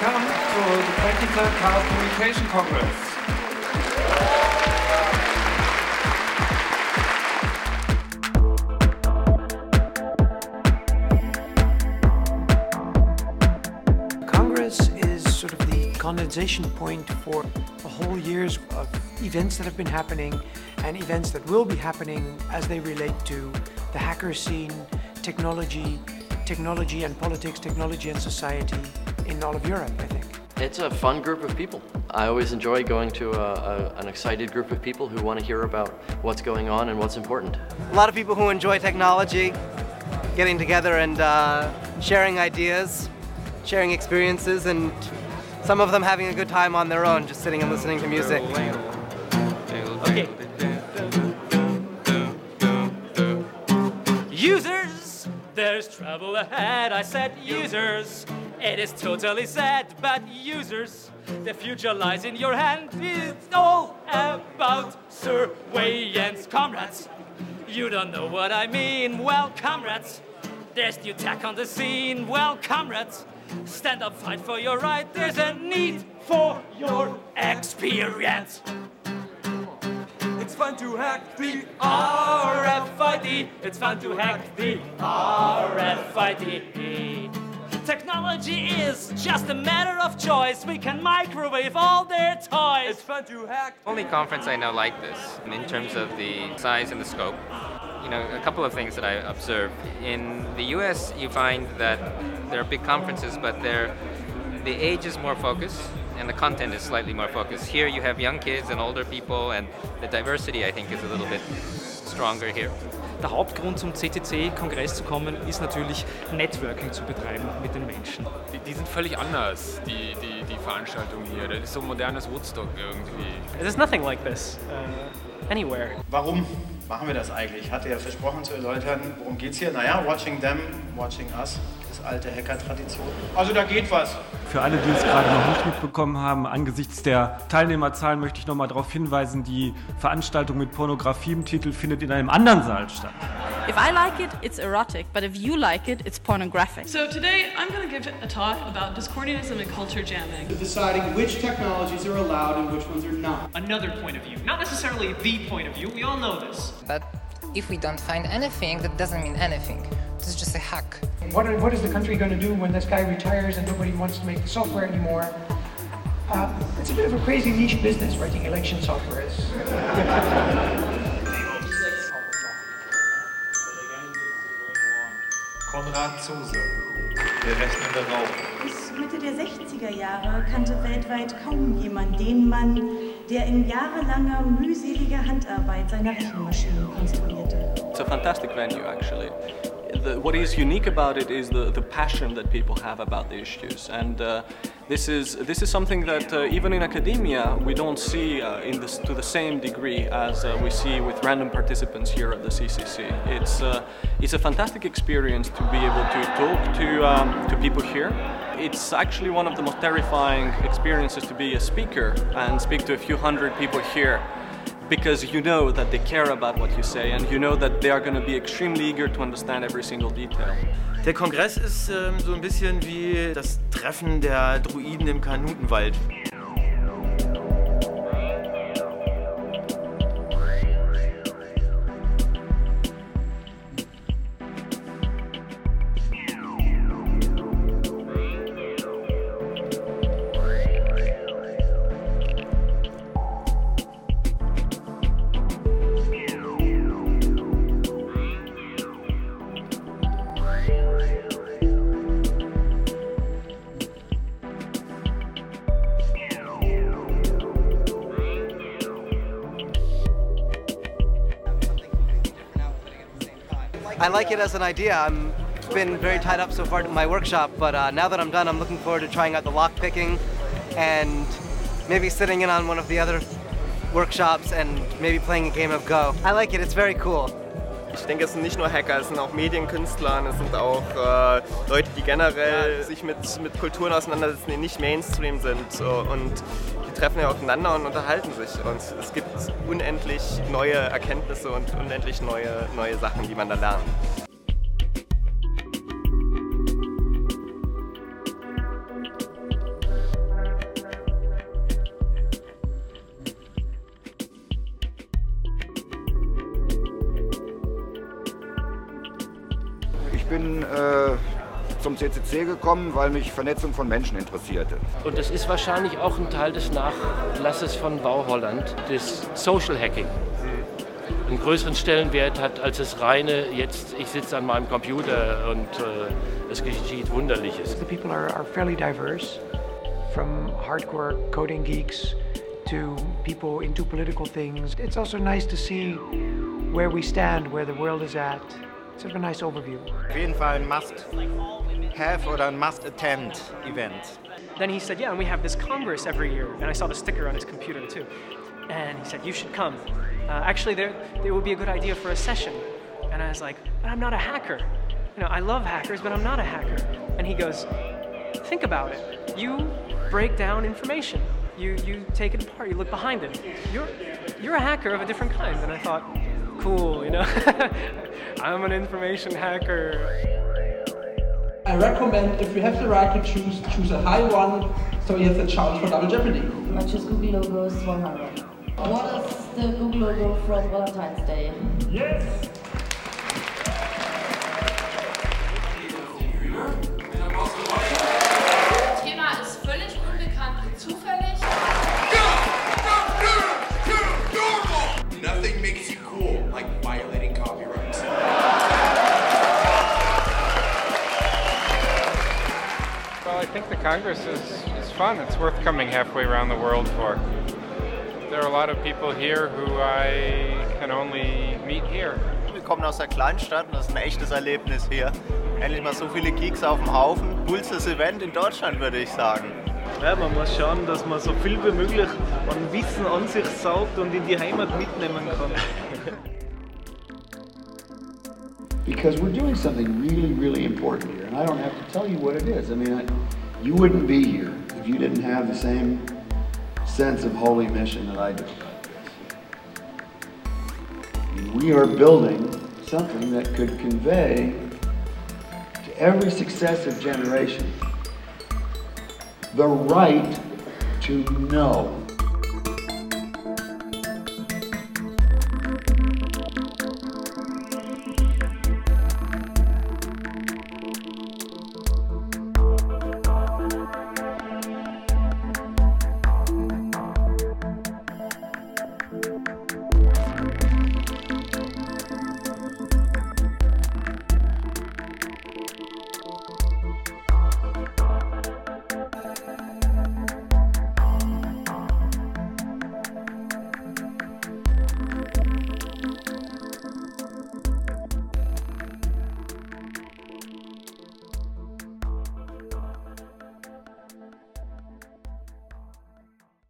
Welcome to the Practical Chaos Communication Congress. Congress is sort of the condensation point for a whole years of events that have been happening and events that will be happening as they relate to the hacker scene, technology, technology and politics, technology and society in all of Europe, I think. It's a fun group of people. I always enjoy going to a, a, an excited group of people who want to hear about what's going on and what's important. A lot of people who enjoy technology, getting together and uh, sharing ideas, sharing experiences, and some of them having a good time on their own, just sitting and listening to music. Okay. Users, there's trouble ahead. I said users. It is totally sad, but users, the future lies in your hand. It's all about surveillance, comrades. You don't know what I mean. Well, comrades, there's new tech on the scene. Well, comrades, stand up, fight for your right. There's a need for your experience. It's fun to hack the RFID. It's fun to hack the RFID. Technology is just a matter of choice. We can microwave all their toys. It's fun to hack. Only conference I know like this in terms of the size and the scope. You know, a couple of things that I observe. In the US, you find that there are big conferences, but they're, the age is more focused and the content is slightly more focused. Here you have young kids and older people, and the diversity, I think, is a little bit stronger here. Der Hauptgrund zum CCC-Kongress zu kommen, ist natürlich Networking zu betreiben mit den Menschen. Die, die sind völlig anders, die, die, die Veranstaltung hier. Das ist so ein modernes Woodstock irgendwie. There's nothing like this uh, anywhere. Warum machen wir das eigentlich? Ich hatte ja versprochen zu erläutern, worum geht's hier? Naja, watching them, watching us, alte Hacker-Tradition. Also da geht was. Für alle, die es gerade noch nicht mitbekommen haben, angesichts der Teilnehmerzahlen möchte ich noch mal darauf hinweisen, die Veranstaltung mit Pornografie im Titel findet in einem anderen Saal statt. If I like it, it's erotic, but if you like it, it's pornographic. So today I'm going to give a talk about discordianism and culture jamming. Deciding which technologies are allowed and which ones are not. Another point of view, not necessarily the point of view, we all know this. But if we don't find anything, that doesn't mean anything. It's just a hack. What, are, what is the country going to do when this guy retires and nobody wants to make the software anymore? Uh, it's a bit of a crazy niche business, writing election software is. Konrad Zuse, der rechnende Raum. Bis Mitte der 60er Jahre kannte weltweit kaum jemand den Mann, der in jahrelanger mühseliger Handarbeit seine Rechenmaschinen konstruierte. It's a fantastic venue, actually. The, what is unique about it is the, the passion that people have about the issues, and uh, this is this is something that uh, even in academia we don't see uh, in this, to the same degree as uh, we see with random participants here at the CCC. It's uh, it's a fantastic experience to be able to talk to um, to people here. It's actually one of the most terrifying experiences to be a speaker and speak to a few hundred people here because you know that they care about what you say and you know that they are going to be extremely eager to understand every single detail. Der Kongress ist ähm, so ein bisschen wie das Treffen der Druiden im Kanutenwald. I like it as an idea. I'm been very tied up so far in my workshop, but uh, now that I'm done, I'm looking forward to trying out the lock picking and maybe sitting in on one of the other workshops and maybe playing a game of Go. I like it. It's very cool. Ich denke, es sind nicht nur Hacker, es sind auch Medienkünstler, es sind auch äh, Leute, die generell sich mit, mit Kulturen auseinandersetzen, die nicht Mainstream sind. So, und die treffen ja aufeinander und unterhalten sich. Und es gibt unendlich neue Erkenntnisse und unendlich neue, neue Sachen, die man da lernt. Bin äh, zum CCC gekommen, weil mich Vernetzung von Menschen interessierte. Und das ist wahrscheinlich auch ein Teil des Nachlasses von Bauholland, des Social Hacking. Einen größeren Stellenwert hat als das reine, jetzt ich sitze an meinem Computer und äh, es geschieht Wunderliches. The people are, are fairly diverse, from hardcore coding geeks to people into political things. It's also nice to see where we stand, where the world is at. It's sort of a nice overview. Auf jeden Fall ein Must-have or ein Must-attend Event. Then he said, Yeah, and we have this Congress every year. And I saw the sticker on his computer too. And he said, You should come. Uh, actually, there, it would be a good idea for a session. And I was like, But I'm not a hacker. You know, I love hackers, but I'm not a hacker. And he goes, Think about it. You break down information. You, you take it apart. You look behind it. You're, you're a hacker of a different kind. And I thought, cool, you know? I'm an information hacker. I recommend if you have the right to choose, choose a high one so you have the chance for double jeopardy. I choose Google logos 100. What is the Google logo from Valentine's Day? Yes! Congress is, is fun. It's worth coming halfway around the world for. There are a lot of people here who I can only meet here. Wir kommen aus der Kleinstadt und das ist ein echtes Erlebnis hier. Endlich mal so viele Geeks auf dem Haufen. Coolstes Event in Deutschland, würde ich sagen. Ja, man muss schauen, dass man so viel wie möglich an Wissen an sich saugt und in die Heimat mitnehmen kann. because we're doing something really, really important here, and I don't have to tell you what it is. I mean, I, you wouldn't be here if you didn't have the same sense of holy mission that I do. We are building something that could convey to every successive generation the right to know